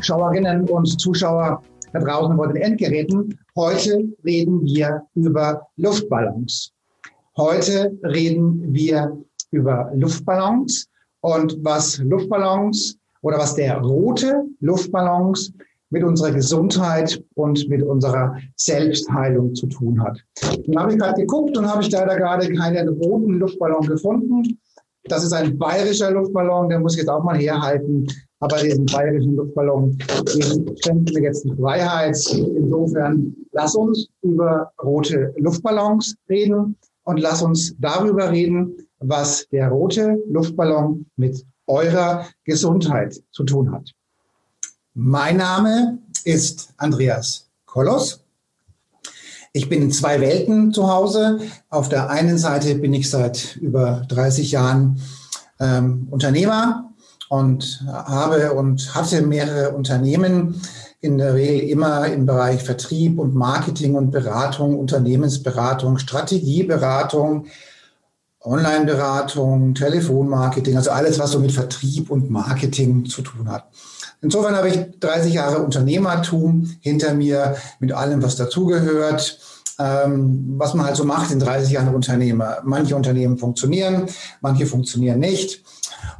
Zuschauerinnen und Zuschauer da draußen vor den Endgeräten. Heute reden wir über Luftballons. Heute reden wir über Luftballons und was Luftballons oder was der rote Luftballons mit unserer Gesundheit und mit unserer Selbstheilung zu tun hat. Dann habe ich gerade geguckt und habe ich leider gerade keinen roten Luftballon gefunden. Das ist ein bayerischer Luftballon, der muss jetzt auch mal herhalten aber diesen bayerischen Luftballon, den schenken wir jetzt die Freiheit. Insofern lass uns über rote Luftballons reden und lass uns darüber reden, was der rote Luftballon mit eurer Gesundheit zu tun hat. Mein Name ist Andreas Kollos. Ich bin in zwei Welten zu Hause. Auf der einen Seite bin ich seit über 30 Jahren ähm, Unternehmer, und habe und hatte mehrere Unternehmen, in der Regel immer im Bereich Vertrieb und Marketing und Beratung, Unternehmensberatung, Strategieberatung, Online-Beratung, Telefonmarketing, also alles, was so mit Vertrieb und Marketing zu tun hat. Insofern habe ich 30 Jahre Unternehmertum hinter mir mit allem, was dazugehört, ähm, was man halt so macht in 30 Jahren Unternehmer. Manche Unternehmen funktionieren, manche funktionieren nicht.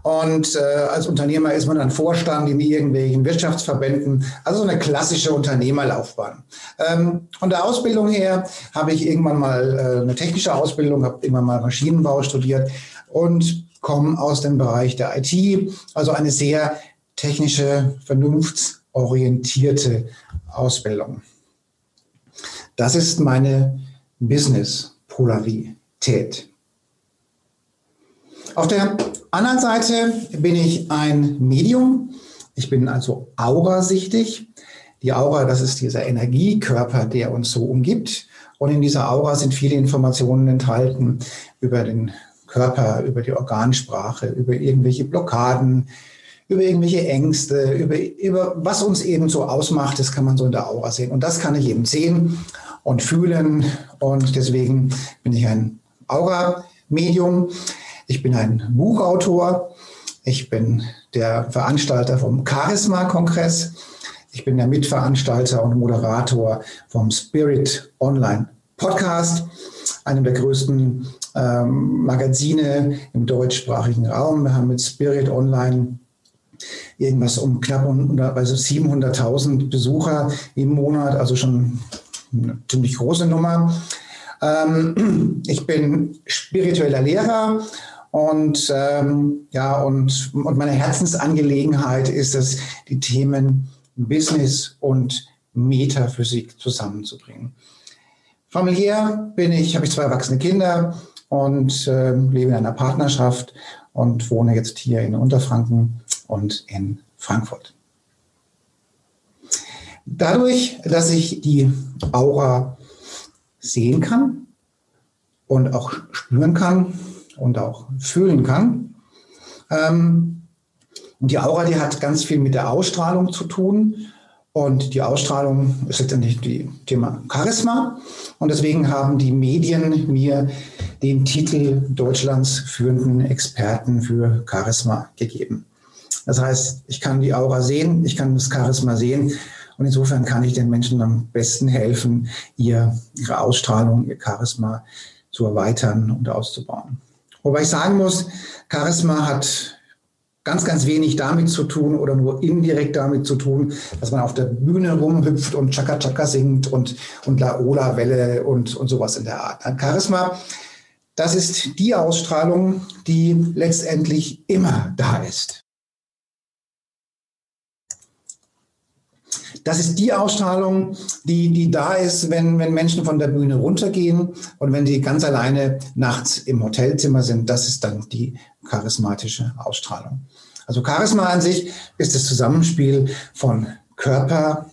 Und äh, als Unternehmer ist man dann Vorstand in irgendwelchen Wirtschaftsverbänden. Also so eine klassische Unternehmerlaufbahn. Ähm, von der Ausbildung her habe ich irgendwann mal äh, eine technische Ausbildung, habe irgendwann mal Maschinenbau studiert und komme aus dem Bereich der IT. Also eine sehr technische, vernunftsorientierte Ausbildung. Das ist meine Business-Polarität. Auf der anderen Seite bin ich ein Medium. Ich bin also aurasichtig. Die Aura, das ist dieser Energiekörper, der uns so umgibt. Und in dieser Aura sind viele Informationen enthalten über den Körper, über die Organsprache, über irgendwelche Blockaden, über irgendwelche Ängste, über, über was uns eben so ausmacht. Das kann man so in der Aura sehen. Und das kann ich eben sehen und fühlen. Und deswegen bin ich ein Aura-Medium. Ich bin ein Buchautor. Ich bin der Veranstalter vom Charisma-Kongress. Ich bin der Mitveranstalter und Moderator vom Spirit Online Podcast, einem der größten ähm, Magazine im deutschsprachigen Raum. Wir haben mit Spirit Online irgendwas um knapp also 700.000 Besucher im Monat, also schon eine ziemlich große Nummer. Ähm, ich bin spiritueller Lehrer und ähm, ja, und, und meine Herzensangelegenheit ist es, die Themen Business und Metaphysik zusammenzubringen. Familiär bin ich, habe ich zwei erwachsene Kinder und äh, lebe in einer Partnerschaft und wohne jetzt hier in Unterfranken und in Frankfurt. Dadurch, dass ich die Aura sehen kann und auch spüren kann, und auch fühlen kann. Ähm, und die Aura, die hat ganz viel mit der Ausstrahlung zu tun. Und die Ausstrahlung ist letztendlich das Thema Charisma. Und deswegen haben die Medien mir den Titel Deutschlands führenden Experten für Charisma gegeben. Das heißt, ich kann die Aura sehen, ich kann das Charisma sehen. Und insofern kann ich den Menschen am besten helfen, ihr, ihre Ausstrahlung, ihr Charisma zu erweitern und auszubauen. Wobei ich sagen muss, Charisma hat ganz, ganz wenig damit zu tun oder nur indirekt damit zu tun, dass man auf der Bühne rumhüpft und Chaka Chaka singt und, und Laola-Welle und, und sowas in der Art. Charisma, das ist die Ausstrahlung, die letztendlich immer da ist. Das ist die Ausstrahlung, die, die da ist, wenn, wenn Menschen von der Bühne runtergehen und wenn die ganz alleine nachts im Hotelzimmer sind. Das ist dann die charismatische Ausstrahlung. Also Charisma an sich ist das Zusammenspiel von Körper,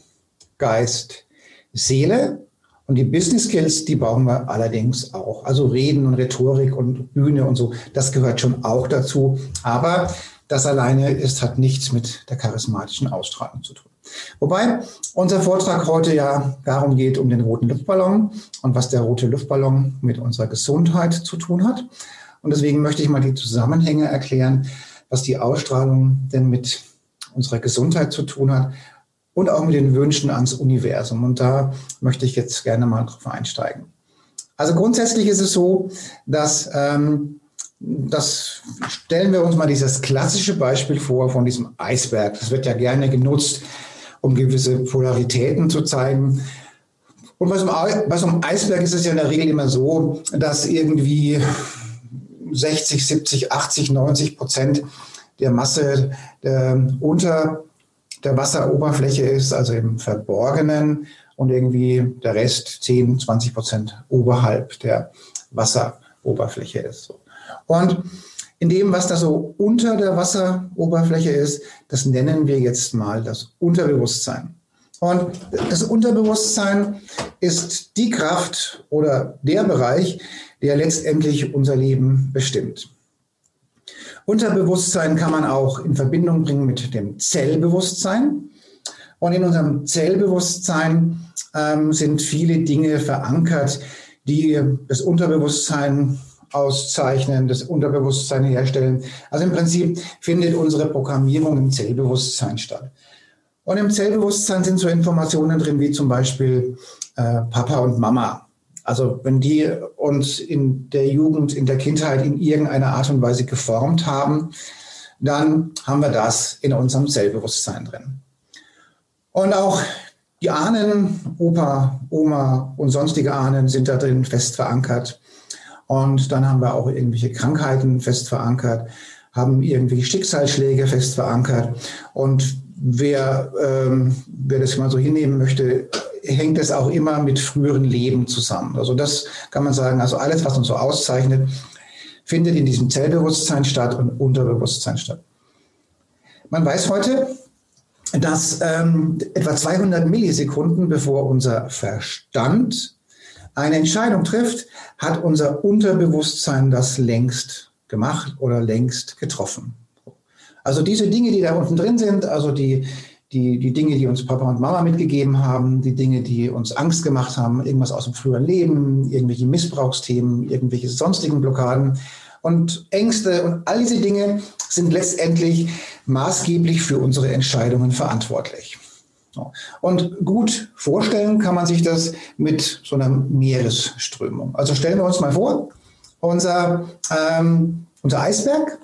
Geist, Seele und die Business Skills, die brauchen wir allerdings auch. Also Reden und Rhetorik und Bühne und so, das gehört schon auch dazu. Aber das alleine ist, hat nichts mit der charismatischen Ausstrahlung zu tun. Wobei unser Vortrag heute ja darum geht, um den roten Luftballon und was der rote Luftballon mit unserer Gesundheit zu tun hat. Und deswegen möchte ich mal die Zusammenhänge erklären, was die Ausstrahlung denn mit unserer Gesundheit zu tun hat und auch mit den Wünschen ans Universum. Und da möchte ich jetzt gerne mal drauf einsteigen. Also grundsätzlich ist es so, dass ähm, das stellen wir uns mal dieses klassische Beispiel vor von diesem Eisberg. Das wird ja gerne genutzt, um gewisse Polaritäten zu zeigen. Und bei so, einem, Eisberg ist es ja in der Regel immer so, dass irgendwie 60, 70, 80, 90 Prozent der Masse der, unter der Wasseroberfläche ist, also im Verborgenen und irgendwie der Rest 10, 20 Prozent oberhalb der Wasseroberfläche ist. Und in dem, was da so unter der Wasseroberfläche ist, das nennen wir jetzt mal das Unterbewusstsein. Und das Unterbewusstsein ist die Kraft oder der Bereich, der letztendlich unser Leben bestimmt. Unterbewusstsein kann man auch in Verbindung bringen mit dem Zellbewusstsein. Und in unserem Zellbewusstsein ähm, sind viele Dinge verankert, die das Unterbewusstsein auszeichnen, das Unterbewusstsein herstellen. Also im Prinzip findet unsere Programmierung im Zellbewusstsein statt. Und im Zellbewusstsein sind so Informationen drin wie zum Beispiel äh, Papa und Mama. Also wenn die uns in der Jugend, in der Kindheit in irgendeiner Art und Weise geformt haben, dann haben wir das in unserem Zellbewusstsein drin. Und auch die Ahnen, Opa, Oma und sonstige Ahnen sind da drin fest verankert. Und dann haben wir auch irgendwelche Krankheiten fest verankert, haben irgendwelche Schicksalsschläge fest verankert. Und wer, ähm, wer das mal so hinnehmen möchte, hängt es auch immer mit früheren Leben zusammen. Also das kann man sagen, also alles, was uns so auszeichnet, findet in diesem Zellbewusstsein statt und Unterbewusstsein statt. Man weiß heute, dass ähm, etwa 200 Millisekunden, bevor unser Verstand eine Entscheidung trifft, hat unser Unterbewusstsein das längst gemacht oder längst getroffen. Also diese Dinge, die da unten drin sind, also die, die, die Dinge, die uns Papa und Mama mitgegeben haben, die Dinge, die uns Angst gemacht haben, irgendwas aus dem früheren Leben, irgendwelche Missbrauchsthemen, irgendwelche sonstigen Blockaden und Ängste und all diese Dinge sind letztendlich maßgeblich für unsere Entscheidungen verantwortlich. Und gut vorstellen kann man sich das mit so einer Meeresströmung. Also stellen wir uns mal vor, unser, ähm, unser Eisberg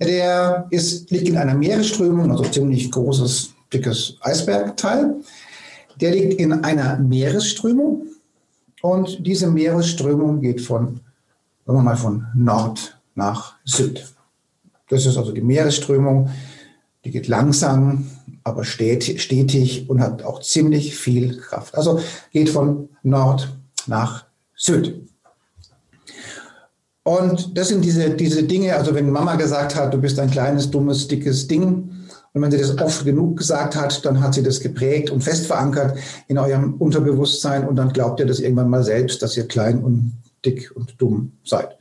der ist, liegt in einer Meeresströmung, also ziemlich großes, dickes Eisbergteil. Der liegt in einer Meeresströmung und diese Meeresströmung geht von, sagen wir mal, von Nord nach Süd. Das ist also die Meeresströmung. Die geht langsam, aber stetig und hat auch ziemlich viel Kraft. Also geht von Nord nach Süd. Und das sind diese, diese Dinge, also wenn Mama gesagt hat, du bist ein kleines, dummes, dickes Ding, und wenn sie das oft genug gesagt hat, dann hat sie das geprägt und fest verankert in eurem Unterbewusstsein und dann glaubt ihr das irgendwann mal selbst, dass ihr klein und dick und dumm seid.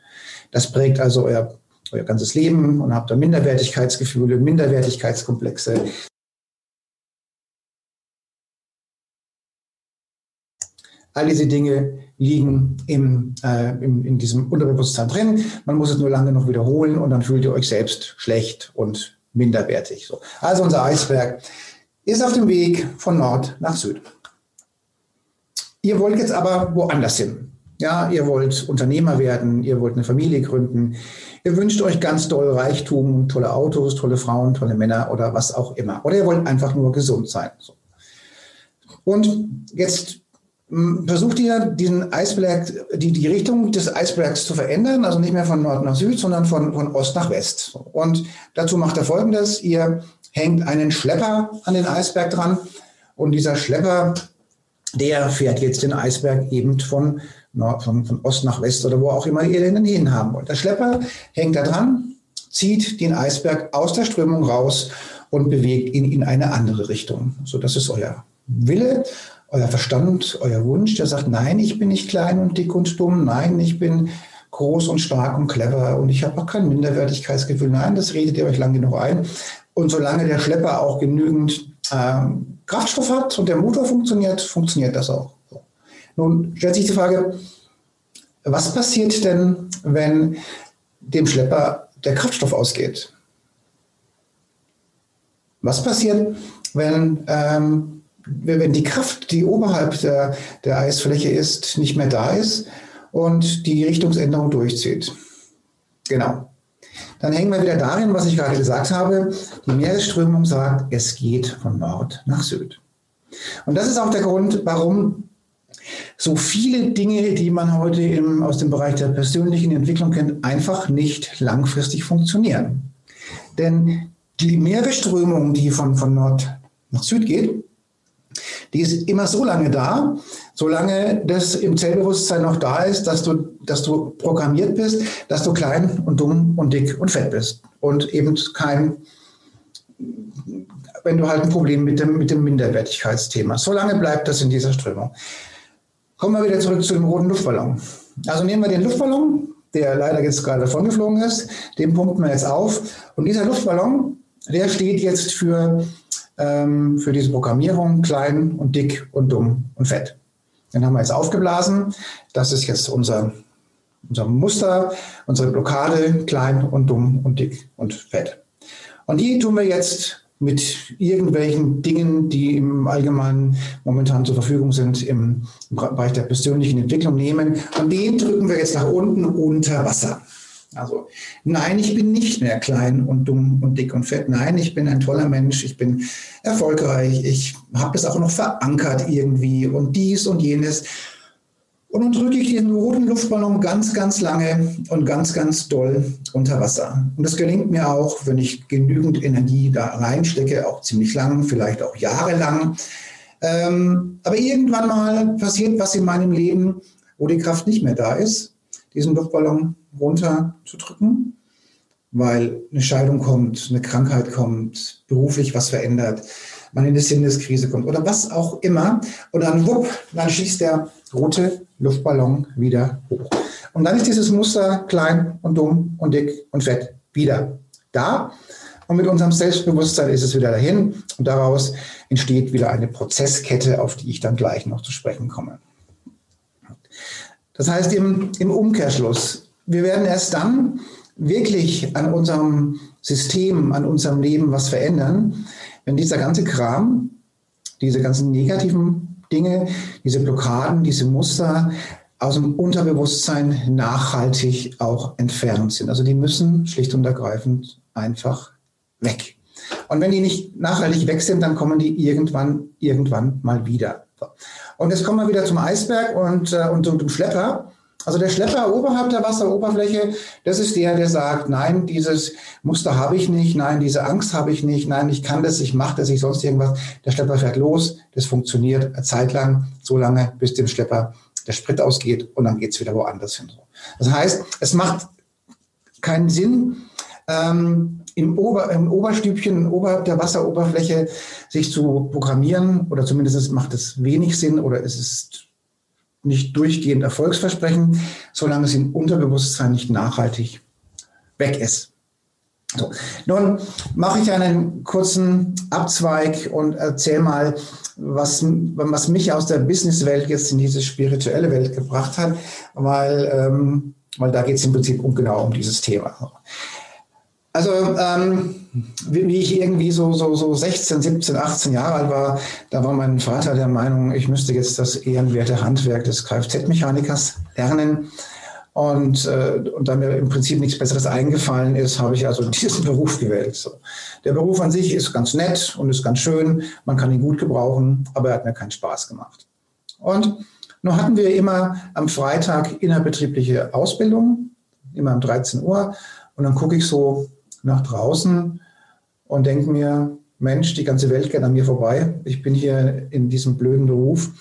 Das prägt also euer, euer ganzes Leben und habt da Minderwertigkeitsgefühle, Minderwertigkeitskomplexe. All diese Dinge liegen im, äh, im, in diesem Unterbewusstsein drin. Man muss es nur lange noch wiederholen und dann fühlt ihr euch selbst schlecht und minderwertig. So. Also unser Eisberg ist auf dem Weg von Nord nach Süd. Ihr wollt jetzt aber woanders hin. Ja, ihr wollt Unternehmer werden, ihr wollt eine Familie gründen, ihr wünscht euch ganz doll Reichtum, tolle Autos, tolle Frauen, tolle Männer oder was auch immer. Oder ihr wollt einfach nur gesund sein. Und jetzt versucht ihr, diesen Eisberg, die, die Richtung des Eisbergs zu verändern, also nicht mehr von Nord nach Süd, sondern von, von Ost nach West. Und dazu macht er folgendes, ihr hängt einen Schlepper an den Eisberg dran und dieser Schlepper, der fährt jetzt den Eisberg eben von, von, von Ost nach West oder wo auch immer ihr den hin haben wollt. Der Schlepper hängt da dran, zieht den Eisberg aus der Strömung raus und bewegt ihn in eine andere Richtung. So, das ist euer Wille, euer Verstand, euer Wunsch, der sagt, nein, ich bin nicht klein und dick und dumm, nein, ich bin groß und stark und clever und ich habe auch kein Minderwertigkeitsgefühl. Nein, das redet ihr euch lang genug ein. Und solange der Schlepper auch genügend ähm, Kraftstoff hat und der Motor funktioniert, funktioniert das auch. Nun stellt sich die Frage, was passiert denn, wenn dem Schlepper der Kraftstoff ausgeht? Was passiert, wenn, ähm, wenn die Kraft, die oberhalb der, der Eisfläche ist, nicht mehr da ist und die Richtungsänderung durchzieht? Genau. Dann hängen wir wieder darin, was ich gerade gesagt habe. Die Meeresströmung sagt, es geht von Nord nach Süd. Und das ist auch der Grund, warum so viele Dinge, die man heute im, aus dem Bereich der persönlichen Entwicklung kennt, einfach nicht langfristig funktionieren. Denn die Meeresströmung, die von, von Nord nach Süd geht, die ist immer so lange da, solange das im Zellbewusstsein noch da ist, dass du, dass du programmiert bist, dass du klein und dumm und dick und fett bist. Und eben kein, wenn du halt ein Problem mit dem, mit dem Minderwertigkeitsthema. Solange bleibt das in dieser Strömung. Kommen wir wieder zurück zu dem roten Luftballon. Also nehmen wir den Luftballon, der leider jetzt gerade davon geflogen ist, den pumpen wir jetzt auf. Und dieser Luftballon, der steht jetzt für, ähm, für diese Programmierung klein und dick und dumm und fett. Den haben wir jetzt aufgeblasen. Das ist jetzt unser, unser Muster, unsere Blockade, klein und dumm und dick und fett. Und die tun wir jetzt mit irgendwelchen Dingen, die im Allgemeinen momentan zur Verfügung sind im Bereich der persönlichen Entwicklung nehmen. Und den drücken wir jetzt nach unten unter Wasser. Also nein, ich bin nicht mehr klein und dumm und dick und fett. Nein, ich bin ein toller Mensch, ich bin erfolgreich, ich habe es auch noch verankert irgendwie und dies und jenes. Und dann drücke ich diesen roten Luftballon ganz, ganz lange und ganz, ganz doll unter Wasser. Und das gelingt mir auch, wenn ich genügend Energie da reinstecke, auch ziemlich lang, vielleicht auch jahrelang. Ähm, aber irgendwann mal passiert was in meinem Leben, wo die Kraft nicht mehr da ist diesen Luftballon runterzudrücken, weil eine Scheidung kommt, eine Krankheit kommt, beruflich was verändert, man in eine Sinneskrise kommt oder was auch immer. Und dann wupp, dann schießt der rote Luftballon wieder hoch. Und dann ist dieses Muster klein und dumm und dick und fett wieder da. Und mit unserem Selbstbewusstsein ist es wieder dahin. Und daraus entsteht wieder eine Prozesskette, auf die ich dann gleich noch zu sprechen komme. Das heißt im, im Umkehrschluss, wir werden erst dann wirklich an unserem System, an unserem Leben was verändern, wenn dieser ganze Kram, diese ganzen negativen Dinge, diese Blockaden, diese Muster aus dem Unterbewusstsein nachhaltig auch entfernt sind. Also die müssen schlicht und ergreifend einfach weg. Und wenn die nicht nachhaltig weg sind, dann kommen die irgendwann, irgendwann mal wieder. Und jetzt kommen wir wieder zum Eisberg und, äh, und zum Schlepper. Also der Schlepper oberhalb der Wasseroberfläche, das ist der, der sagt, nein, dieses Muster habe ich nicht, nein, diese Angst habe ich nicht, nein, ich kann das, ich mache das, ich sonst irgendwas. Der Schlepper fährt los, das funktioniert eine Zeit lang, so lange, bis dem Schlepper der Sprit ausgeht und dann geht's wieder woanders hin. Das heißt, es macht keinen Sinn, ähm, im, Ober, im Oberstübchen, oberhalb der Wasseroberfläche sich zu programmieren oder zumindest macht es wenig Sinn oder es ist nicht durchgehend erfolgsversprechend, solange es im Unterbewusstsein nicht nachhaltig weg ist. So. Nun mache ich einen kurzen Abzweig und erzähle mal, was, was mich aus der Businesswelt jetzt in diese spirituelle Welt gebracht hat, weil, ähm, weil da geht es im Prinzip um genau um dieses Thema. Also ähm, wie, ich irgendwie so, so, so 16, 17, 18 Jahre alt war, da war mein Vater der Meinung, ich müsste jetzt das ehrenwerte Handwerk des Kfz-Mechanikers lernen. Und, äh, und da mir im Prinzip nichts Besseres eingefallen ist, habe ich also diesen Beruf gewählt. So. Der Beruf an sich ist ganz nett und ist ganz schön, man kann ihn gut gebrauchen, aber er hat mir keinen Spaß gemacht. Und nun hatten wir immer am Freitag innerbetriebliche Ausbildung, immer um 13 Uhr. Und dann gucke ich so nach draußen und denke mir, Mensch, die ganze Welt geht an mir vorbei. Ich bin hier in diesem blöden Beruf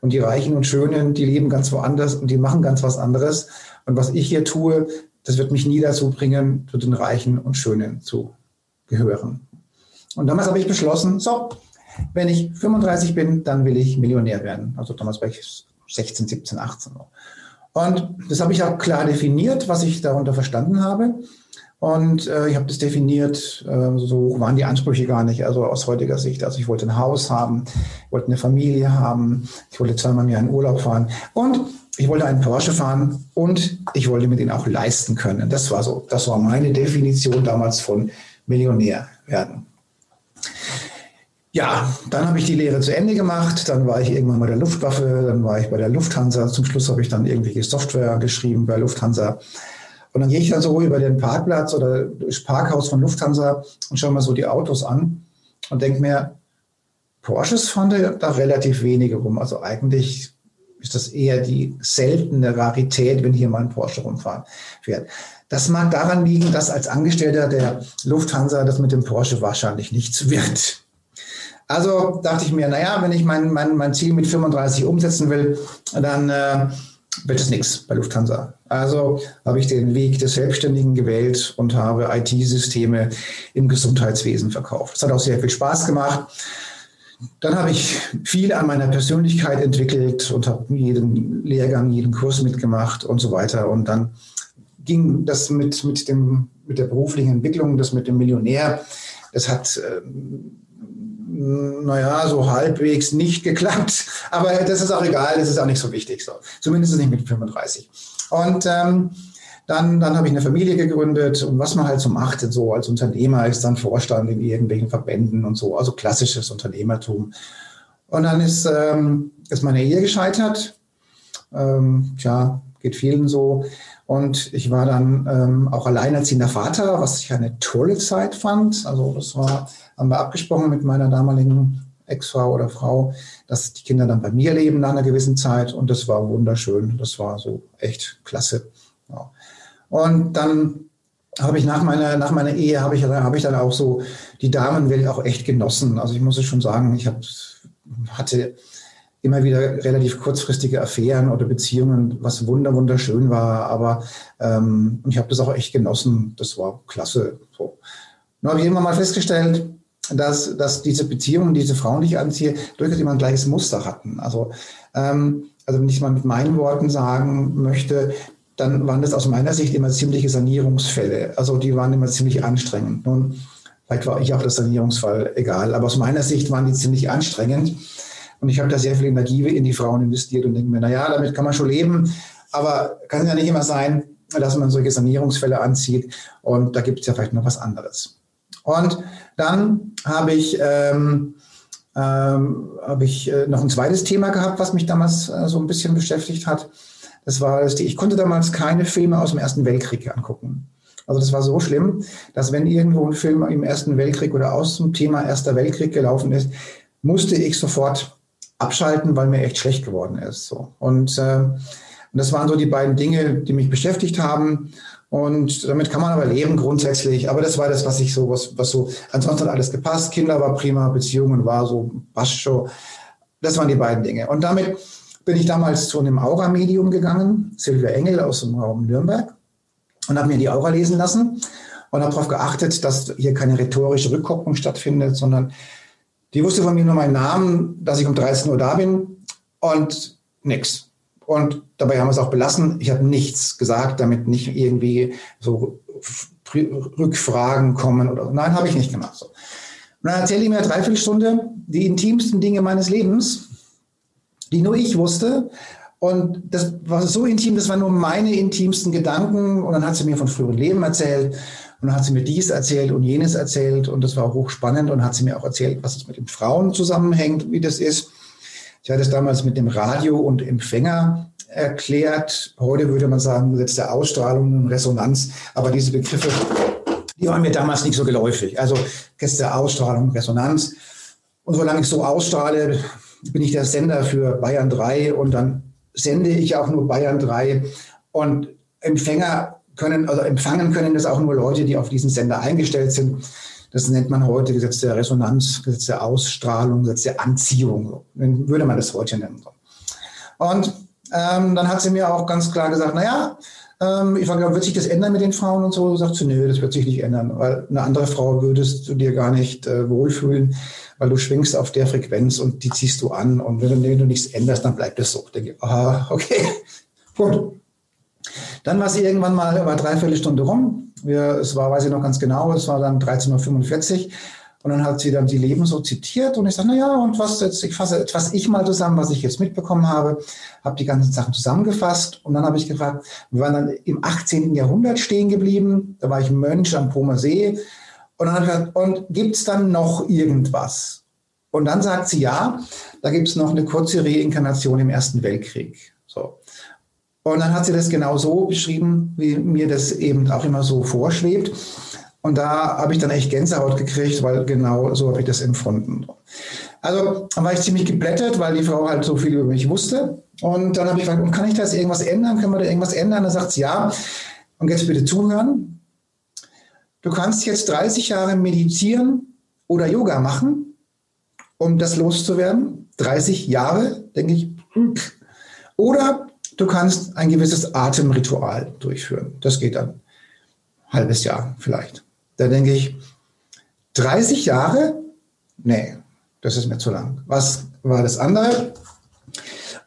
und die Reichen und Schönen, die leben ganz woanders und die machen ganz was anderes. Und was ich hier tue, das wird mich nie dazu bringen, zu den Reichen und Schönen zu gehören. Und damals habe ich beschlossen, so, wenn ich 35 bin, dann will ich Millionär werden. Also damals war ich 16, 17, 18. Und das habe ich auch klar definiert, was ich darunter verstanden habe. Und äh, ich habe das definiert, äh, so waren die Ansprüche gar nicht, also aus heutiger Sicht. Also ich wollte ein Haus haben, ich wollte eine Familie haben, ich wollte zweimal im Jahr in Urlaub fahren und ich wollte einen Porsche fahren und ich wollte mir den auch leisten können. Das war so, das war meine Definition damals von Millionär werden. Ja, dann habe ich die Lehre zu Ende gemacht. Dann war ich irgendwann bei der Luftwaffe, dann war ich bei der Lufthansa. Zum Schluss habe ich dann irgendwelche Software geschrieben bei Lufthansa. Und dann gehe ich dann so über den Parkplatz oder das Parkhaus von Lufthansa und schaue mir so die Autos an und denke mir, Porsches fahren da relativ wenige rum. Also eigentlich ist das eher die seltene Rarität, wenn hier mal ein Porsche rumfahren fährt. Das mag daran liegen, dass als Angestellter der Lufthansa das mit dem Porsche wahrscheinlich nichts wird. Also dachte ich mir, naja, wenn ich mein, mein, mein Ziel mit 35 umsetzen will, dann äh, wird es nichts bei Lufthansa. Also habe ich den Weg des Selbstständigen gewählt und habe IT-Systeme im Gesundheitswesen verkauft. Das hat auch sehr viel Spaß gemacht. Dann habe ich viel an meiner Persönlichkeit entwickelt und habe jeden Lehrgang, jeden Kurs mitgemacht und so weiter. Und dann ging das mit, mit, dem, mit der beruflichen Entwicklung, das mit dem Millionär, das hat äh, naja, so halbwegs nicht geklappt. Aber das ist auch egal, das ist auch nicht so wichtig. So. Zumindest nicht mit 35. Und ähm, dann, dann habe ich eine Familie gegründet und was man halt so macht, so als Unternehmer ist dann Vorstand in irgendwelchen Verbänden und so, also klassisches Unternehmertum. Und dann ist, ähm, ist meine Ehe gescheitert. Ähm, tja, geht vielen so. Und ich war dann ähm, auch alleinerziehender Vater, was ich eine tolle Zeit fand. Also das war, haben wir abgesprochen mit meiner damaligen Ex-Frau oder Frau, dass die Kinder dann bei mir leben nach einer gewissen Zeit. Und das war wunderschön. Das war so echt klasse. Ja. Und dann habe ich nach meiner, nach meiner Ehe, habe ich, habe ich dann auch so die Damenwelt auch echt genossen. Also ich muss es schon sagen, ich hab, hatte immer wieder relativ kurzfristige Affären oder Beziehungen, was wunder wunderschön war. Aber ähm, ich habe das auch echt genossen. Das war klasse. So. Nun habe ich irgendwann mal festgestellt, dass, dass diese Beziehungen, diese Frauen, die ich anziehe, durchaus immer ein gleiches Muster hatten. Also, ähm, also wenn ich mal mit meinen Worten sagen möchte, dann waren das aus meiner Sicht immer ziemliche Sanierungsfälle. Also die waren immer ziemlich anstrengend. Nun, vielleicht war ich auch der Sanierungsfall, egal. Aber aus meiner Sicht waren die ziemlich anstrengend. Und ich habe da sehr viel Energie in die Frauen investiert und denke mir, naja, damit kann man schon leben. Aber kann ja nicht immer sein, dass man solche Sanierungsfälle anzieht. Und da gibt es ja vielleicht noch was anderes. Und dann habe ich, ähm, ähm, habe ich äh, noch ein zweites Thema gehabt, was mich damals äh, so ein bisschen beschäftigt hat. Das war, dass die, ich konnte damals keine Filme aus dem Ersten Weltkrieg angucken. Also das war so schlimm, dass wenn irgendwo ein Film im Ersten Weltkrieg oder aus dem Thema Erster Weltkrieg gelaufen ist, musste ich sofort abschalten, weil mir echt schlecht geworden ist. So. Und, äh, und das waren so die beiden Dinge, die mich beschäftigt haben. Und damit kann man aber leben grundsätzlich. Aber das war das, was ich so, was, was so, ansonsten hat alles gepasst. Kinder war prima, Beziehungen war so, passt schon. Das waren die beiden Dinge. Und damit bin ich damals zu einem Aura-Medium gegangen, Silvia Engel aus dem Raum Nürnberg, und habe mir die Aura lesen lassen und habe darauf geachtet, dass hier keine rhetorische Rückkopplung stattfindet, sondern die wusste von mir nur meinen Namen, dass ich um 13 Uhr da bin und nix. Und dabei haben wir es auch belassen. Ich habe nichts gesagt, damit nicht irgendwie so Rückfragen kommen oder nein, habe ich nicht gemacht. So. Und dann erzähle ich mir eine Dreiviertelstunde die intimsten Dinge meines Lebens, die nur ich wusste. Und das war so intim, das waren nur meine intimsten Gedanken. Und dann hat sie mir von früheren Leben erzählt. Und dann hat sie mir dies erzählt und jenes erzählt und das war hochspannend und hat sie mir auch erzählt, was es mit den Frauen zusammenhängt, wie das ist. Ich hatte es damals mit dem Radio und Empfänger erklärt. Heute würde man sagen, Gesetz der Ausstrahlung und Resonanz. Aber diese Begriffe, die waren mir damals nicht so geläufig. Also Gesetz der Ausstrahlung, Resonanz. Und solange ich so ausstrahle, bin ich der Sender für Bayern 3 und dann sende ich auch nur Bayern 3 und Empfänger können, also empfangen können das auch nur Leute, die auf diesen Sender eingestellt sind. Das nennt man heute Gesetz der Resonanz, Gesetz der Ausstrahlung, Gesetz der Anziehung. Würde man das heute nennen. Und ähm, dann hat sie mir auch ganz klar gesagt, naja, Ähm, ich frage, wird sich das ändern mit den Frauen und so? Sagt sie, nö, das wird sich nicht ändern, weil eine andere Frau würdest du dir gar nicht äh, wohlfühlen, weil du schwingst auf der Frequenz und die ziehst du an und wenn, wenn du nichts änderst, dann bleibt es so. Denke ich, aha, okay, gut. Dann war sie irgendwann mal über dreiviertel Stunde rum. Wir, es war, weiß ich noch ganz genau, es war dann 13.45 Uhr. Und dann hat sie dann die Leben so zitiert und ich sage, na ja, und was jetzt, ich fasse was ich mal zusammen, was ich jetzt mitbekommen habe, habe die ganzen Sachen zusammengefasst und dann habe ich gefragt, wir waren dann im 18. Jahrhundert stehen geblieben, da war ich Mönch am Pomer See und dann habe ich gesagt, und gibt es dann noch irgendwas? Und dann sagt sie, ja, da gibt es noch eine kurze Reinkarnation im Ersten Weltkrieg. So. Und dann hat sie das genau so beschrieben, wie mir das eben auch immer so vorschwebt. Und da habe ich dann echt Gänsehaut gekriegt, weil genau so habe ich das empfunden. Also dann war ich ziemlich geblättert, weil die Frau halt so viel über mich wusste. Und dann habe ich gefragt, kann ich das irgendwas ändern? Können wir da irgendwas ändern? Dann sagt sie ja. Und jetzt bitte zuhören. Du kannst jetzt 30 Jahre meditieren oder Yoga machen, um das loszuwerden. 30 Jahre, denke ich. Oder du kannst ein gewisses Atemritual durchführen. Das geht dann halbes Jahr vielleicht. Da denke ich, 30 Jahre? Nee, das ist mir zu lang. Was war das andere?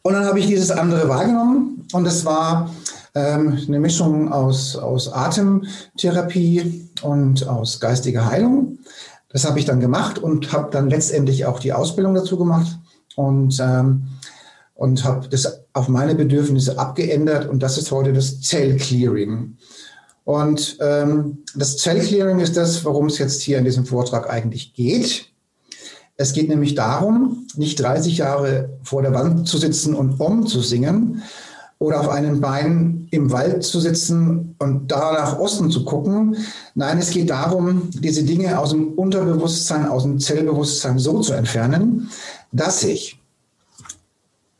Und dann habe ich dieses andere wahrgenommen und es war ähm, eine Mischung aus, aus Atemtherapie und aus geistiger Heilung. Das habe ich dann gemacht und habe dann letztendlich auch die Ausbildung dazu gemacht und, ähm, und habe das auf meine Bedürfnisse abgeändert und das ist heute das Zellclearing. Und ähm, das Zellclearing ist das, worum es jetzt hier in diesem Vortrag eigentlich geht. Es geht nämlich darum, nicht 30 Jahre vor der Wand zu sitzen und Om zu singen oder auf einem Bein im Wald zu sitzen und da nach Osten zu gucken. Nein, es geht darum, diese Dinge aus dem Unterbewusstsein, aus dem Zellbewusstsein so zu entfernen, dass ich,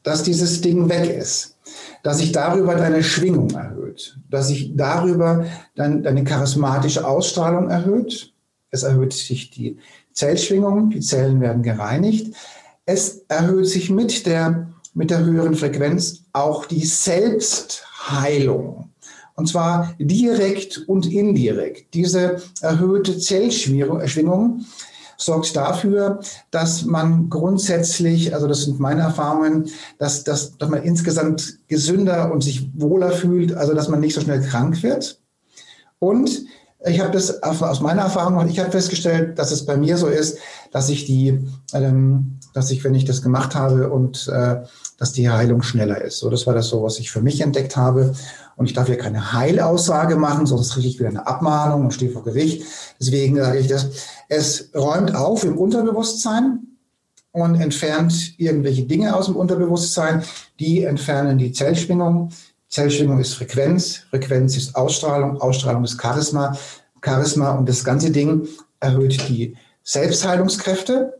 dass dieses Ding weg ist dass sich darüber deine Schwingung erhöht, dass sich darüber dann deine charismatische Ausstrahlung erhöht. Es erhöht sich die Zellschwingung, die Zellen werden gereinigt. Es erhöht sich mit der, mit der höheren Frequenz auch die Selbstheilung. Und zwar direkt und indirekt. Diese erhöhte Zellschwingung sorgt dafür, dass man grundsätzlich, also das sind meine Erfahrungen, dass, dass, dass man insgesamt gesünder und sich wohler fühlt, also dass man nicht so schnell krank wird. Und ich habe das aus meiner Erfahrung, ich habe festgestellt, dass es bei mir so ist, dass ich die, ähm, dass ich, wenn ich das gemacht habe und äh, dass die Heilung schneller ist. So, das war das so, was ich für mich entdeckt habe. Und ich darf hier keine Heilaussage machen, sonst kriege ich wieder eine Abmahnung und stehe vor Gericht. Deswegen sage ich das. Es räumt auf im Unterbewusstsein und entfernt irgendwelche Dinge aus dem Unterbewusstsein. Die entfernen die Zellschwingung. Zellschwingung ist Frequenz, Frequenz ist Ausstrahlung, Ausstrahlung ist Charisma, Charisma und das ganze Ding erhöht die Selbstheilungskräfte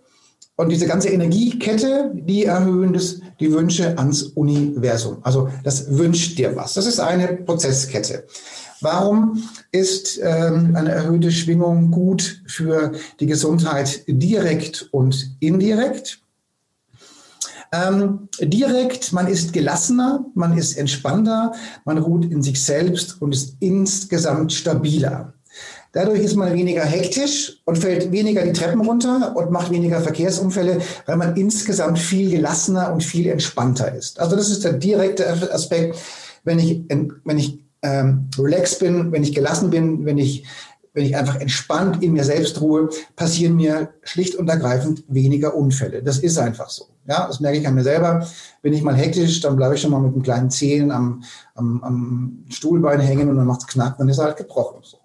und diese ganze Energiekette, die erhöhen das, die Wünsche ans Universum. Also das wünscht dir was. Das ist eine Prozesskette. Warum ist ähm, eine erhöhte Schwingung gut für die Gesundheit direkt und indirekt? Ähm, direkt, man ist gelassener, man ist entspannter, man ruht in sich selbst und ist insgesamt stabiler. Dadurch ist man weniger hektisch und fällt weniger die Treppen runter und macht weniger Verkehrsunfälle, weil man insgesamt viel gelassener und viel entspannter ist. Also das ist der direkte Aspekt. Wenn ich, wenn ich ähm, relaxed bin, wenn ich gelassen bin, wenn ich, wenn ich einfach entspannt in mir selbst ruhe, passieren mir schlicht und ergreifend weniger Unfälle. Das ist einfach so. Ja, das merke ich an mir selber. Bin ich mal hektisch, dann bleibe ich schon mal mit einem kleinen Zehen am, am, am Stuhlbein hängen und dann macht es knack, dann ist er halt gebrochen. So.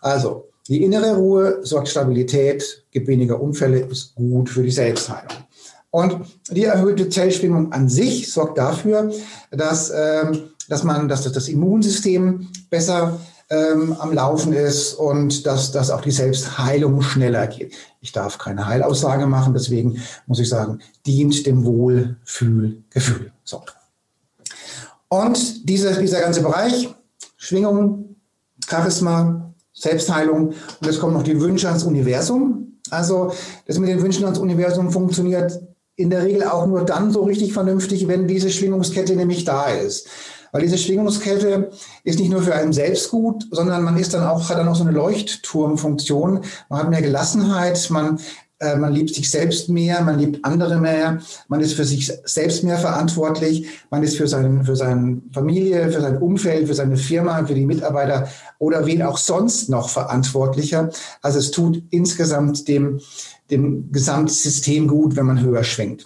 Also, die innere Ruhe sorgt Stabilität, gibt weniger Unfälle, ist gut für die Selbstheilung. Und die erhöhte Zellschwingung an sich sorgt dafür, dass, ähm, dass, man, dass das Immunsystem besser ähm, am Laufen ist und dass, dass auch die Selbstheilung schneller geht. Ich darf keine Heilaussage machen, deswegen muss ich sagen, dient dem Wohlfühlgefühl. So. Und dieser, dieser ganze Bereich, Schwingung, Charisma, Selbstheilung. Und jetzt kommen noch die Wünsche ans Universum. Also das mit den Wünschen ans Universum funktioniert in der Regel auch nur dann so richtig vernünftig, wenn diese Schwingungskette nämlich da ist. Weil diese Schwingungskälte ist nicht nur für einen selbst gut, sondern man ist dann auch, hat dann auch so eine Leuchtturmfunktion. Man hat mehr Gelassenheit, man äh, man liebt sich selbst mehr, man liebt andere mehr, man ist für sich selbst mehr verantwortlich, man ist für, seinen, für seine Familie, für sein Umfeld, für seine Firma, für die Mitarbeiter oder wen auch sonst noch verantwortlicher. Also es tut insgesamt dem, dem Gesamtsystem gut, wenn man höher schwingt.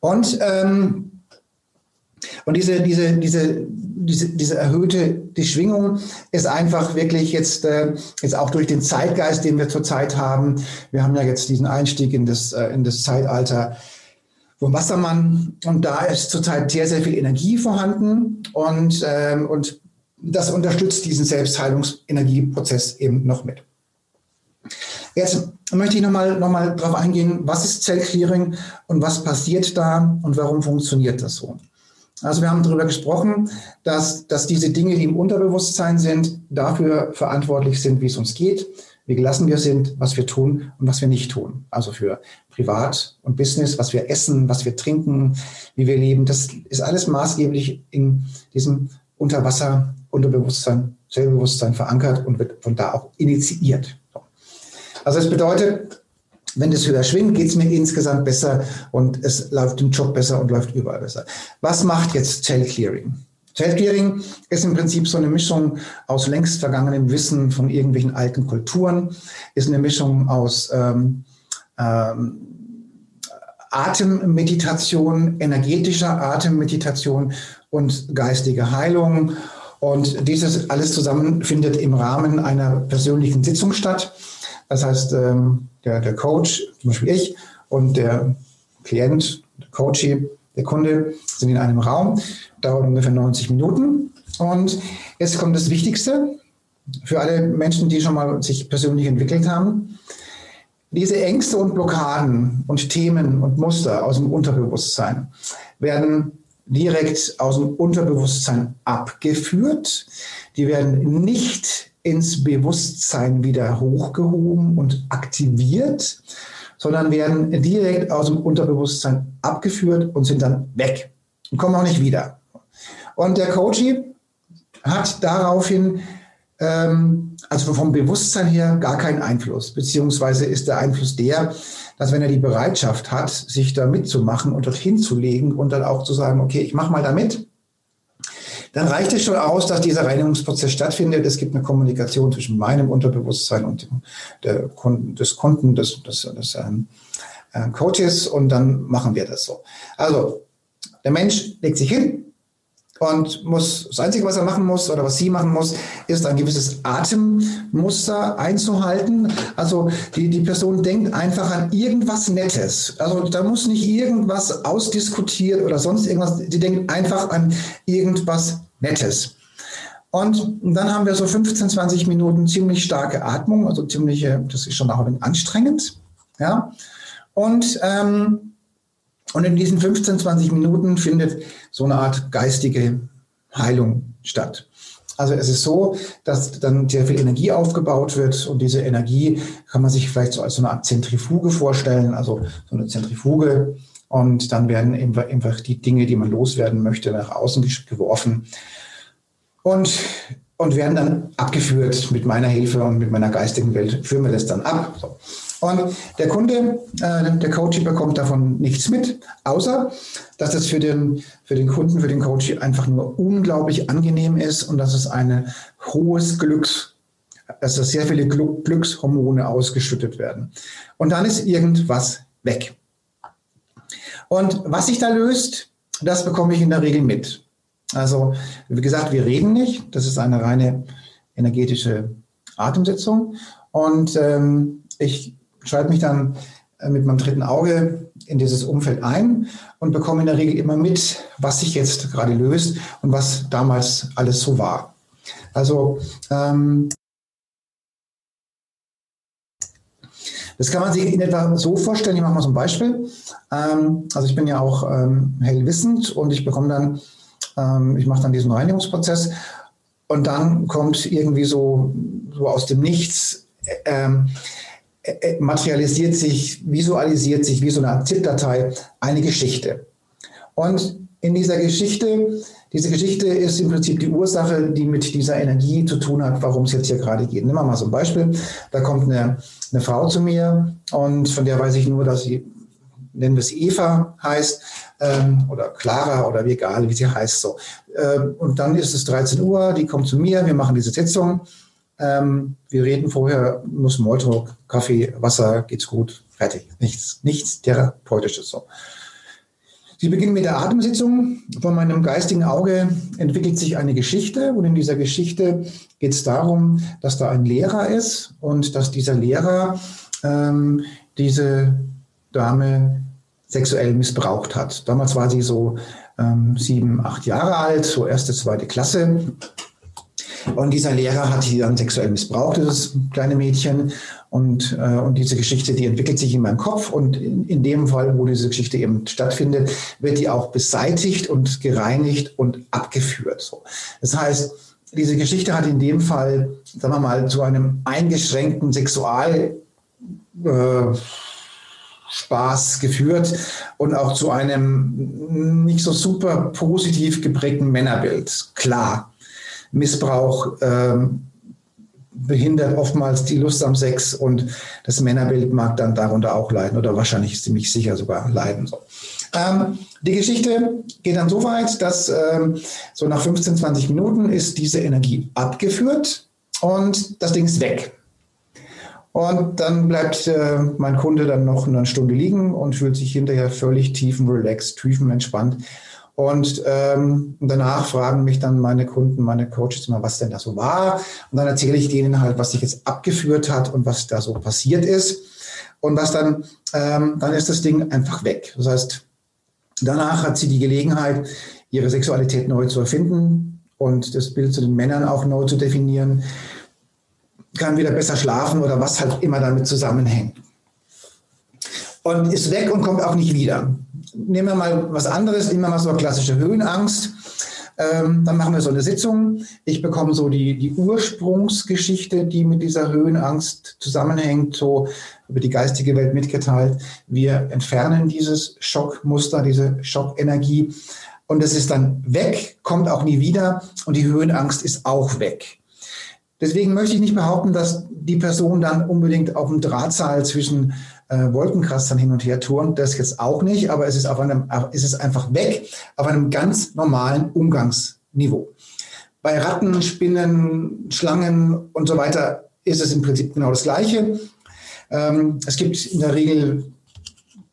Und ähm, und diese, diese, diese, diese, diese erhöhte die Schwingung ist einfach wirklich jetzt, äh, jetzt auch durch den Zeitgeist, den wir zurzeit haben. Wir haben ja jetzt diesen Einstieg in das, äh, in das Zeitalter vom Wassermann. Und da ist zurzeit sehr, sehr viel Energie vorhanden. Und, ähm, und das unterstützt diesen Selbstheilungsenergieprozess eben noch mit. Jetzt möchte ich nochmal noch mal darauf eingehen, was ist Zellclearing und was passiert da und warum funktioniert das so? Also wir haben darüber gesprochen, dass, dass diese Dinge, die im Unterbewusstsein sind, dafür verantwortlich sind, wie es uns geht, wie gelassen wir sind, was wir tun und was wir nicht tun. Also für Privat und Business, was wir essen, was wir trinken, wie wir leben. Das ist alles maßgeblich in diesem Unterwasser, Unterbewusstsein, Selbstbewusstsein verankert und wird von da auch initiiert. Also es bedeutet, wenn es höher schwingt, geht es mir insgesamt besser und es läuft im Job besser und läuft überall besser. Was macht jetzt Cell Clearing? Cell Clearing ist im Prinzip so eine Mischung aus längst vergangenem Wissen von irgendwelchen alten Kulturen, ist eine Mischung aus ähm, ähm, Atemmeditation, energetischer Atemmeditation und geistige Heilung. Und dieses alles zusammen findet im Rahmen einer persönlichen Sitzung statt. Das heißt, ähm, der, der Coach, zum Beispiel ich, und der Klient, der Coachee, der Kunde sind in einem Raum, dauert ungefähr 90 Minuten. Und jetzt kommt das Wichtigste für alle Menschen, die schon mal sich persönlich entwickelt haben. Diese Ängste und Blockaden und Themen und Muster aus dem Unterbewusstsein werden direkt aus dem Unterbewusstsein abgeführt. Die werden nicht ins Bewusstsein wieder hochgehoben und aktiviert, sondern werden direkt aus dem Unterbewusstsein abgeführt und sind dann weg und kommen auch nicht wieder. Und der Coachie hat daraufhin, ähm, also vom Bewusstsein her, gar keinen Einfluss, beziehungsweise ist der Einfluss der, dass wenn er die Bereitschaft hat, sich da mitzumachen und dorthin zu legen und dann auch zu sagen, okay, ich mache mal da mit, dann reicht es schon aus, dass dieser Reinigungsprozess stattfindet. Es gibt eine Kommunikation zwischen meinem Unterbewusstsein und dem, Kunden, des Kunden, des, des, des ähm, äh, Coaches und dann machen wir das so. Also der Mensch legt sich hin, und muss, das Einzige, was er machen muss oder was sie machen muss, ist ein gewisses Atemmuster einzuhalten. Also die, die Person denkt einfach an irgendwas Nettes. Also da muss nicht irgendwas ausdiskutiert oder sonst irgendwas. Sie denkt einfach an irgendwas Nettes. Und dann haben wir so 15, 20 Minuten ziemlich starke Atmung, also ziemliche, das ist schon auch ein wenig anstrengend. Ja. Und ähm, und in diesen 15, 20 Minuten findet so eine Art geistige Heilung statt. Also es ist so, dass dann sehr viel Energie aufgebaut wird und diese Energie kann man sich vielleicht so als so eine Art Zentrifuge vorstellen, also so eine Zentrifuge und dann werden einfach die Dinge, die man loswerden möchte, nach außen geworfen und, und werden dann abgeführt mit meiner Hilfe und mit meiner geistigen Welt führen wir das dann ab. Und der Kunde, äh, der Coach bekommt davon nichts mit, außer dass es für den, für den Kunden, für den Coach einfach nur unglaublich angenehm ist und dass es ein hohes Glücks, dass sehr viele Glückshormone ausgeschüttet werden. Und dann ist irgendwas weg. Und was sich da löst, das bekomme ich in der Regel mit. Also, wie gesagt, wir reden nicht. Das ist eine reine energetische Atemsitzung. Und ähm, ich schalte mich dann äh, mit meinem dritten Auge in dieses Umfeld ein und bekomme in der Regel immer mit, was sich jetzt gerade löst und was damals alles so war. Also ähm, das kann man sich in etwa so vorstellen. Ich mache mal so ein Beispiel. Ähm, also ich bin ja auch ähm, hellwissend und ich bekomme dann, ähm, ich mache dann diesen Reinigungsprozess und dann kommt irgendwie so, so aus dem Nichts ähm, äh, äh, materialisiert sich, visualisiert sich wie so eine ZIP-Datei eine Geschichte. Und in dieser Geschichte, diese Geschichte ist im Prinzip die Ursache, die mit dieser Energie zu tun hat, warum es jetzt hier gerade geht. Nehmen wir mal so ein Beispiel. Da kommt eine, eine Frau zu mir und von der weiß ich nur, dass sie, nennen wir es Eva heißt, ähm, oder Clara oder wie egal, wie sie heißt so. Ähm, und dann ist es 13 Uhr, die kommt zu mir, wir machen diese Sitzung. Ähm, wir reden vorher nur Smalltalk, Kaffee, Wasser, geht's gut, fertig. Nichts, nichts Therapeutisches so. Sie beginnen mit der Atemsitzung. Von meinem geistigen Auge entwickelt sich eine Geschichte und in dieser Geschichte geht es darum, dass da ein Lehrer ist und dass dieser Lehrer ähm, diese Dame sexuell missbraucht hat. Damals war sie so ähm, sieben, acht Jahre alt, so erste, zweite Klasse. Und dieser Lehrer hat sie dann sexuell missbraucht, dieses kleine Mädchen. Und, äh, und diese Geschichte, die entwickelt sich in meinem Kopf. Und in, in dem Fall, wo diese Geschichte eben stattfindet, wird die auch beseitigt und gereinigt und abgeführt. So. Das heißt, diese Geschichte hat in dem Fall, sagen wir mal, zu einem eingeschränkten Sexual äh, Spaß geführt und auch zu einem nicht so super positiv geprägten Männerbild. Klar, Missbrauch ähm, behindert oftmals die Lust am Sex und das Männerbild mag dann darunter auch leiden oder wahrscheinlich ziemlich sicher sogar leiden. Ähm, die Geschichte geht dann so weit, dass ähm, so nach 15, 20 Minuten ist diese Energie abgeführt und das Ding ist weg. Und dann bleibt äh, mein Kunde dann noch eine Stunde liegen und fühlt sich hinterher völlig tiefenrelaxed, tiefenentspannt. Und ähm, danach fragen mich dann meine Kunden, meine Coaches immer, was denn da so war. Und dann erzähle ich denen halt, was sich jetzt abgeführt hat und was da so passiert ist. Und was dann, ähm, dann ist das Ding einfach weg. Das heißt, danach hat sie die Gelegenheit, ihre Sexualität neu zu erfinden und das Bild zu den Männern auch neu zu definieren, kann wieder besser schlafen oder was halt immer damit zusammenhängt. Und ist weg und kommt auch nicht wieder nehmen wir mal was anderes, nehmen wir mal so eine klassische Höhenangst. Ähm, dann machen wir so eine Sitzung. Ich bekomme so die, die Ursprungsgeschichte, die mit dieser Höhenangst zusammenhängt, so über die geistige Welt mitgeteilt. Wir entfernen dieses Schockmuster, diese Schockenergie und es ist dann weg, kommt auch nie wieder und die Höhenangst ist auch weg. Deswegen möchte ich nicht behaupten, dass die Person dann unbedingt auf dem Drahtseil zwischen äh, Wolkenkratzern hin und her turnt. Das jetzt auch nicht, aber es ist, auf einem, es ist einfach weg auf einem ganz normalen Umgangsniveau. Bei Ratten, Spinnen, Schlangen und so weiter ist es im Prinzip genau das Gleiche. Ähm, es gibt in der Regel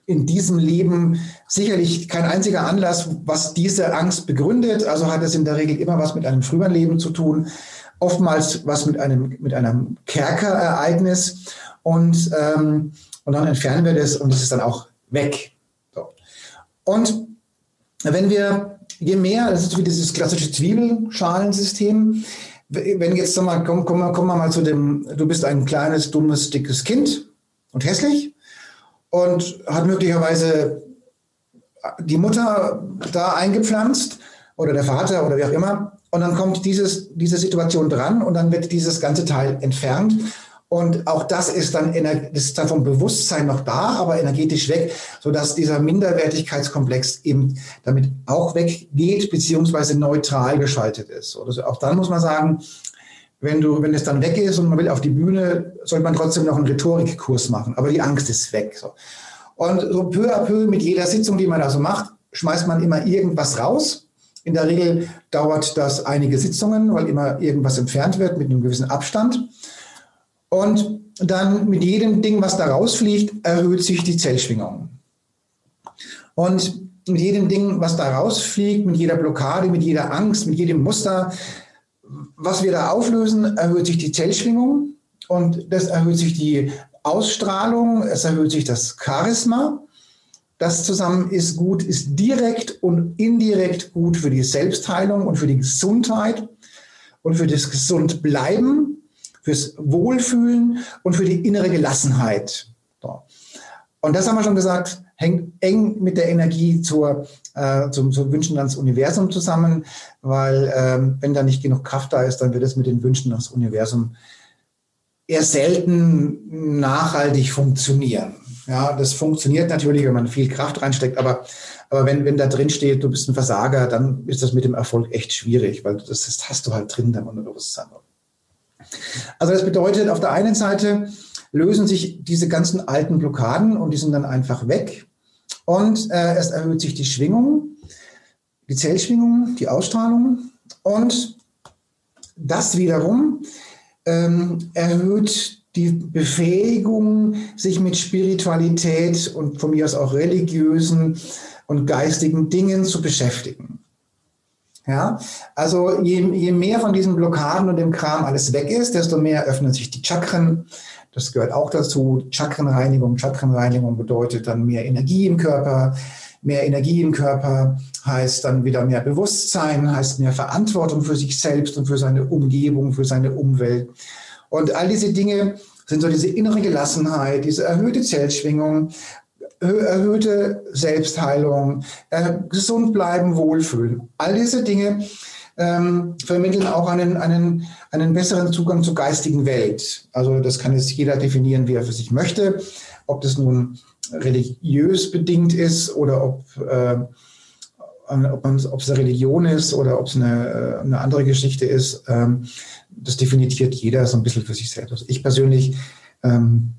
in diesem Leben sicherlich kein einziger Anlass, was diese Angst begründet. Also hat es in der Regel immer was mit einem früheren Leben zu tun oftmals was mit einem, mit einem Kerkerereignis und, ähm, und dann entfernen wir das und es ist dann auch weg. So. Und wenn wir, je mehr, das ist wie dieses klassische Zwiebelschalensystem, wenn jetzt sag mal, komm, komm, komm mal zu dem, du bist ein kleines, dummes, dickes Kind und hässlich und hat möglicherweise die Mutter da eingepflanzt oder der Vater oder wie auch immer und dann kommt dieses, diese Situation dran und dann wird dieses ganze Teil entfernt. Und auch das ist dann, ist dann vom Bewusstsein noch da, aber energetisch weg, sodass dieser Minderwertigkeitskomplex eben damit auch weggeht, beziehungsweise neutral geschaltet ist. Also auch dann muss man sagen, wenn du, wenn es dann weg ist und man will auf die Bühne, sollte man trotzdem noch einen Rhetorikkurs machen. Aber die Angst ist weg. So. Und so peu à peu mit jeder Sitzung, die man da so macht, schmeißt man immer irgendwas raus in der Regel dauert das einige Sitzungen, weil immer irgendwas entfernt wird mit einem gewissen Abstand. Und dann mit jedem Ding, was da rausfliegt, erhöht sich die Zellschwingung. Und mit jedem Ding, was da rausfliegt, mit jeder Blockade, mit jeder Angst, mit jedem Muster, was wir da auflösen, erhöht sich die Zellschwingung. Und das erhöht sich die Ausstrahlung, es erhöht sich das Charisma. Das zusammen ist gut, ist direkt und indirekt gut für die Selbstheilung und für die Gesundheit und für das Gesundbleiben, fürs Wohlfühlen und für die innere Gelassenheit. So. Und das haben wir schon gesagt, hängt eng mit der Energie zur, äh, zum, zum Wünschen ans Universum zusammen, weil ähm, wenn da nicht genug Kraft da ist, dann wird es mit den Wünschen ans Universum eher selten nachhaltig funktionieren. Ja, das funktioniert natürlich, wenn man viel Kraft reinsteckt, aber Aber wenn, wenn da drin steht, du bist ein Versager, dann ist das mit dem Erfolg echt schwierig, weil das, das hast du halt drin im Unterbewusstsein. Also das bedeutet, auf der einen Seite lösen sich diese ganzen alten Blockaden und die sind dann einfach weg. Und äh, es erhöht sich die Schwingung, die Zellschwingung, die Ausstrahlung. Und das wiederum ähm, erhöht die Befähigung, sich mit Spiritualität und von mir aus auch religiösen und geistigen Dingen zu beschäftigen. Ja, also je, je mehr von diesen Blockaden und dem Kram alles weg ist, desto mehr öffnen sich die Chakren. Das gehört auch dazu. Chakrenreinigung. Chakrenreinigung bedeutet dann mehr Energie im Körper. Mehr Energie im Körper heißt dann wieder mehr Bewusstsein, heißt mehr Verantwortung für sich selbst und für seine Umgebung, für seine Umwelt. Und all diese Dinge sind so diese innere Gelassenheit, diese erhöhte Zellschwingung, erhöhte Selbstheilung, äh, gesund bleiben, wohlfühlen. All diese Dinge ähm, vermitteln auch einen, einen, einen besseren Zugang zur geistigen Welt. Also das kann jetzt jeder definieren, wie er für sich möchte. Ob das nun religiös bedingt ist oder ob, äh, ob, ob es eine Religion ist oder ob es eine, äh, eine andere Geschichte ist. Ähm, das definiert jeder so ein bisschen für sich selbst. Also ich persönlich, ähm,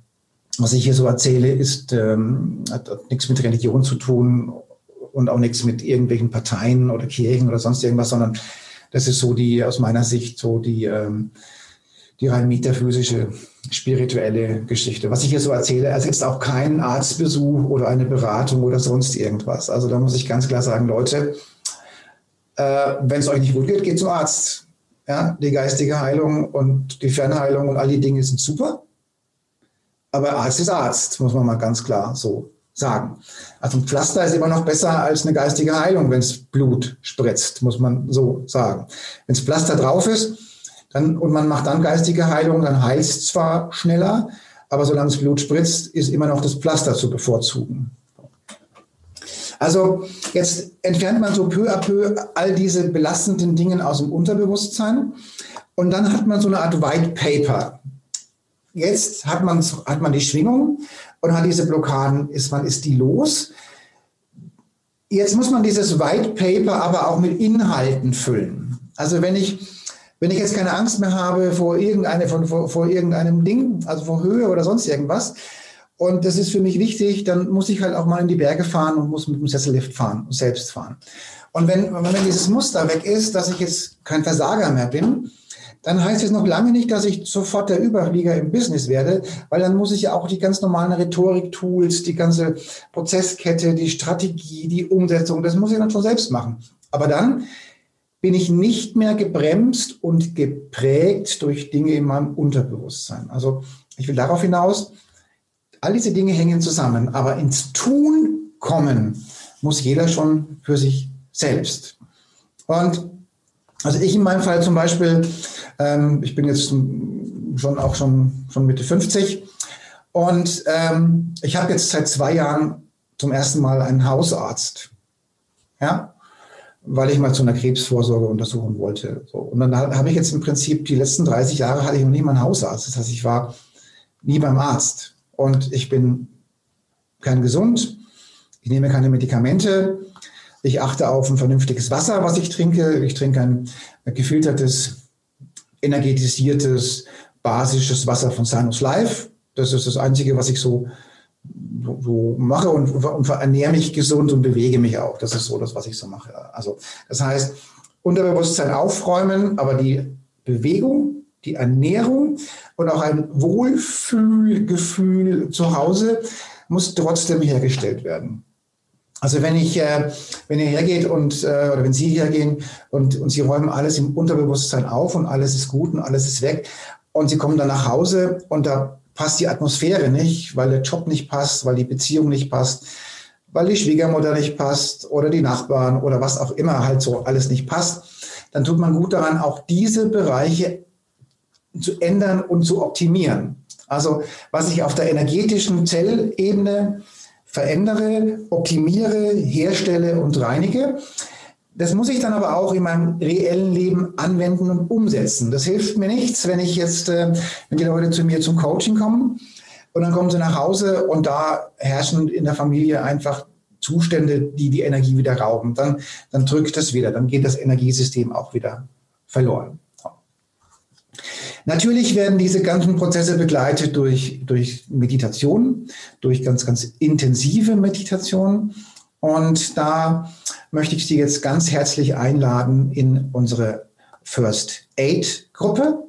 was ich hier so erzähle, ist, ähm, hat, hat nichts mit Religion zu tun und auch nichts mit irgendwelchen Parteien oder Kirchen oder sonst irgendwas, sondern das ist so die, aus meiner Sicht, so die, ähm, die rein metaphysische, spirituelle Geschichte. Was ich hier so erzähle, ersetzt auch keinen Arztbesuch oder eine Beratung oder sonst irgendwas. Also da muss ich ganz klar sagen, Leute, äh, wenn es euch nicht gut geht, geht zum Arzt. Ja, die geistige Heilung und die Fernheilung und all die Dinge sind super. Aber Arzt ist Arzt, muss man mal ganz klar so sagen. Also ein Pflaster ist immer noch besser als eine geistige Heilung, wenn es Blut spritzt, muss man so sagen. Wenn das Pflaster drauf ist dann, und man macht dann geistige Heilung, dann heilt es zwar schneller, aber solange es Blut spritzt, ist immer noch das Pflaster zu bevorzugen. Also jetzt entfernt man so peu à peu all diese belastenden Dinge aus dem Unterbewusstsein und dann hat man so eine Art White Paper. Jetzt hat man, hat man die Schwingung und hat diese Blockaden, ist man ist die los. Jetzt muss man dieses White Paper aber auch mit Inhalten füllen. Also wenn ich wenn ich jetzt keine Angst mehr habe vor, irgendeine, vor, vor irgendeinem Ding, also vor Höhe oder sonst irgendwas, und das ist für mich wichtig, dann muss ich halt auch mal in die Berge fahren und muss mit dem Sessellift fahren und selbst fahren. Und wenn, wenn dieses Muster weg ist, dass ich jetzt kein Versager mehr bin, dann heißt es noch lange nicht, dass ich sofort der Überflieger im Business werde, weil dann muss ich ja auch die ganz normalen Rhetorik-Tools, die ganze Prozesskette, die Strategie, die Umsetzung, das muss ich dann schon selbst machen. Aber dann bin ich nicht mehr gebremst und geprägt durch Dinge in meinem Unterbewusstsein. Also ich will darauf hinaus, All diese Dinge hängen zusammen, aber ins Tun kommen muss jeder schon für sich selbst. Und also ich in meinem Fall zum Beispiel, ähm, ich bin jetzt schon auch schon, schon Mitte 50 und ähm, ich habe jetzt seit zwei Jahren zum ersten Mal einen Hausarzt. Ja, weil ich mal zu einer Krebsvorsorge untersuchen wollte. So. Und dann habe ich jetzt im Prinzip die letzten 30 Jahre hatte ich noch nie mal einen Hausarzt. Das heißt, ich war nie beim Arzt und ich bin kein gesund, ich nehme keine Medikamente, ich achte auf ein vernünftiges Wasser, was ich trinke. Ich trinke ein gefiltertes, energetisiertes, basisches Wasser von Sinus Life. Das ist das Einzige, was ich so, so mache und, und ernähre mich gesund und bewege mich auch. Das ist so das, was ich so mache. Also das heißt, Unterbewusstsein aufräumen, aber die Bewegung die Ernährung und auch ein Wohlfühlgefühl zu Hause muss trotzdem hergestellt werden. Also wenn ich, äh, wenn ihr hergeht und äh, oder wenn Sie hergehen und, und Sie räumen alles im Unterbewusstsein auf und alles ist gut und alles ist weg und Sie kommen dann nach Hause und da passt die Atmosphäre nicht, weil der Job nicht passt, weil die Beziehung nicht passt, weil die Schwiegermutter nicht passt oder die Nachbarn oder was auch immer halt so alles nicht passt, dann tut man gut daran, auch diese Bereiche zu ändern und zu optimieren. Also was ich auf der energetischen Zellebene verändere, optimiere, herstelle und reinige, das muss ich dann aber auch in meinem reellen Leben anwenden und umsetzen. Das hilft mir nichts, wenn ich jetzt, äh, wenn die Leute zu mir zum Coaching kommen und dann kommen sie nach Hause und da herrschen in der Familie einfach Zustände, die die Energie wieder rauben. Dann, dann drückt das wieder, dann geht das Energiesystem auch wieder verloren. Natürlich werden diese ganzen Prozesse begleitet durch, durch Meditation, durch ganz, ganz intensive Meditation. Und da möchte ich Sie jetzt ganz herzlich einladen in unsere First Aid Gruppe.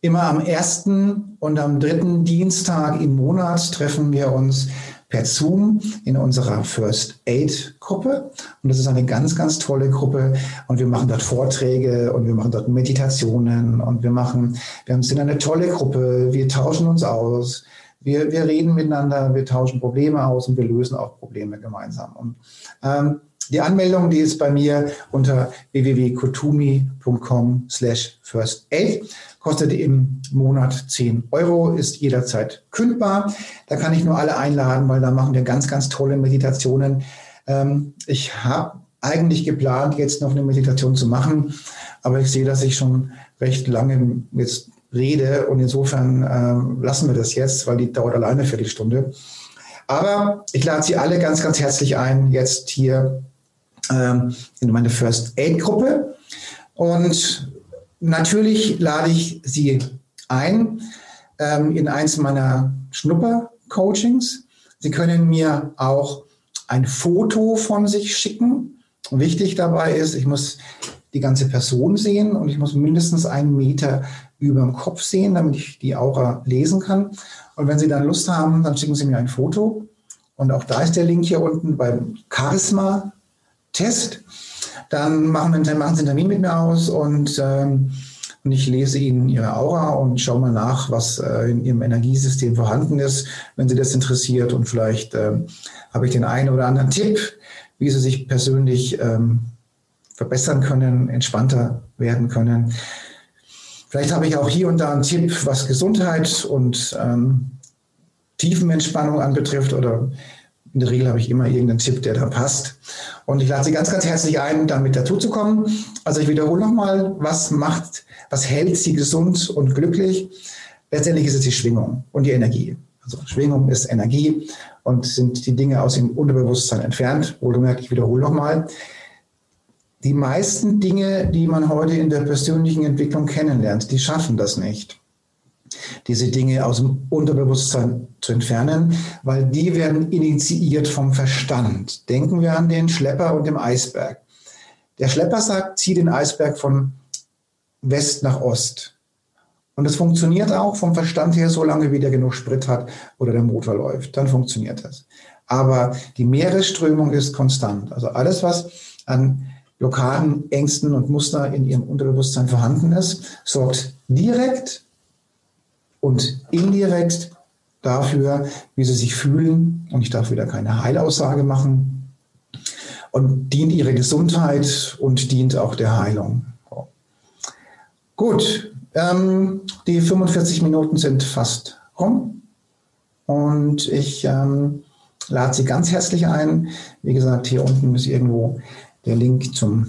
Immer am ersten und am dritten Dienstag im Monat treffen wir uns per Zoom in unserer First Aid Gruppe. Und das ist eine ganz, ganz tolle Gruppe. Und wir machen dort Vorträge und wir machen dort Meditationen und wir machen, wir sind eine tolle Gruppe. Wir tauschen uns aus. Wir, wir reden miteinander, wir tauschen Probleme aus und wir lösen auch Probleme gemeinsam. Und ähm, die Anmeldung, die ist bei mir unter www.kotumi.com slash first aid, kostet im Monat 10 Euro, ist jederzeit kündbar. Da kann ich nur alle einladen, weil da machen wir ganz, ganz tolle Meditationen. Ähm, ich habe eigentlich geplant, jetzt noch eine Meditation zu machen, aber ich sehe, dass ich schon recht lange jetzt rede und insofern äh, lassen wir das jetzt, weil die dauert alleine eine Viertelstunde. Aber ich lade Sie alle ganz, ganz herzlich ein, jetzt hier ähm, in meine First Aid Gruppe. Und natürlich lade ich Sie ein ähm, in eins meiner Schnupper-Coachings. Sie können mir auch ein Foto von sich schicken. Wichtig dabei ist, ich muss die ganze Person sehen und ich muss mindestens einen Meter über dem Kopf sehen, damit ich die Aura lesen kann. Und wenn Sie dann Lust haben, dann schicken Sie mir ein Foto. Und auch da ist der Link hier unten beim Charisma Test. Dann machen, wir, machen Sie einen Termin mit mir aus und, ähm, und ich lese Ihnen Ihre Aura und schaue mal nach, was äh, in Ihrem Energiesystem vorhanden ist, wenn Sie das interessiert. Und vielleicht ähm, habe ich den einen oder anderen Tipp, wie Sie sich persönlich ähm, verbessern können, entspannter werden können. Vielleicht habe ich auch hier und da einen Tipp, was Gesundheit und ähm, Tiefenentspannung anbetrifft oder in der Regel habe ich immer irgendeinen Tipp, der da passt. Und ich lade Sie ganz, ganz herzlich ein, damit dazuzukommen. Also ich wiederhole nochmal, was macht, was hält Sie gesund und glücklich? Letztendlich ist es die Schwingung und die Energie. Also Schwingung ist Energie und sind die Dinge aus dem Unterbewusstsein entfernt. Wohlgemerkt, ich wiederhole nochmal. Die meisten Dinge, die man heute in der persönlichen Entwicklung kennenlernt, die schaffen das nicht diese Dinge aus dem Unterbewusstsein zu entfernen, weil die werden initiiert vom Verstand. Denken wir an den Schlepper und dem Eisberg. Der Schlepper sagt, zieh den Eisberg von West nach Ost. Und es funktioniert auch vom Verstand her, solange wie der genug Sprit hat oder der Motor läuft. Dann funktioniert das. Aber die Meeresströmung ist konstant. Also alles, was an Blockaden, Ängsten und Muster in ihrem Unterbewusstsein vorhanden ist, sorgt direkt und indirekt dafür, wie sie sich fühlen. Und ich darf wieder keine Heilaussage machen. Und dient ihre Gesundheit und dient auch der Heilung. Gut, ähm, die 45 Minuten sind fast rum. Und ich ähm, lade Sie ganz herzlich ein. Wie gesagt, hier unten ist irgendwo der Link zum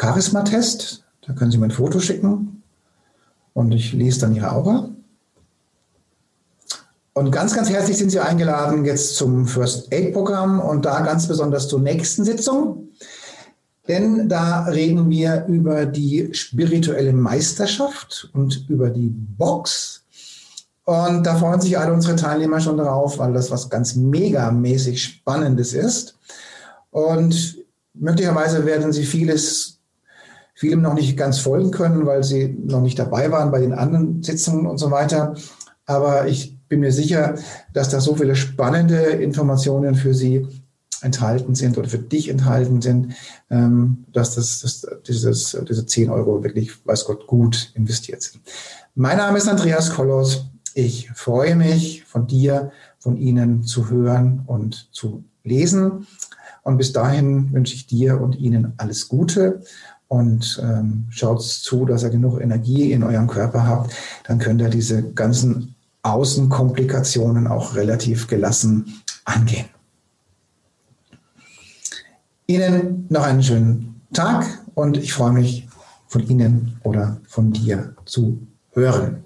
Charisma-Test. Da können Sie mir ein Foto schicken und ich lese dann Ihre Aura. Und ganz, ganz herzlich sind Sie eingeladen jetzt zum First Aid Programm und da ganz besonders zur nächsten Sitzung. Denn da reden wir über die spirituelle Meisterschaft und über die Box. Und da freuen sich alle unsere Teilnehmer schon drauf, weil das was ganz megamäßig Spannendes ist. Und möglicherweise werden Sie vieles vielem noch nicht ganz folgen können, weil sie noch nicht dabei waren bei den anderen Sitzungen und so weiter. Aber ich bin mir sicher, dass da so viele spannende Informationen für Sie enthalten sind oder für dich enthalten sind, ähm, dass das, das, dieses, diese 10 Euro wirklich, weiß Gott, gut investiert sind. Mein Name ist Andreas Kollos. Ich freue mich, von dir, von Ihnen zu hören und zu lesen. Und bis dahin wünsche ich dir und Ihnen alles Gute und ähm, schaut zu, dass ihr genug Energie in eurem Körper habt, dann könnt ihr diese ganzen Außenkomplikationen auch relativ gelassen angehen. Ihnen noch einen schönen Tag und ich freue mich von Ihnen oder von dir zu hören.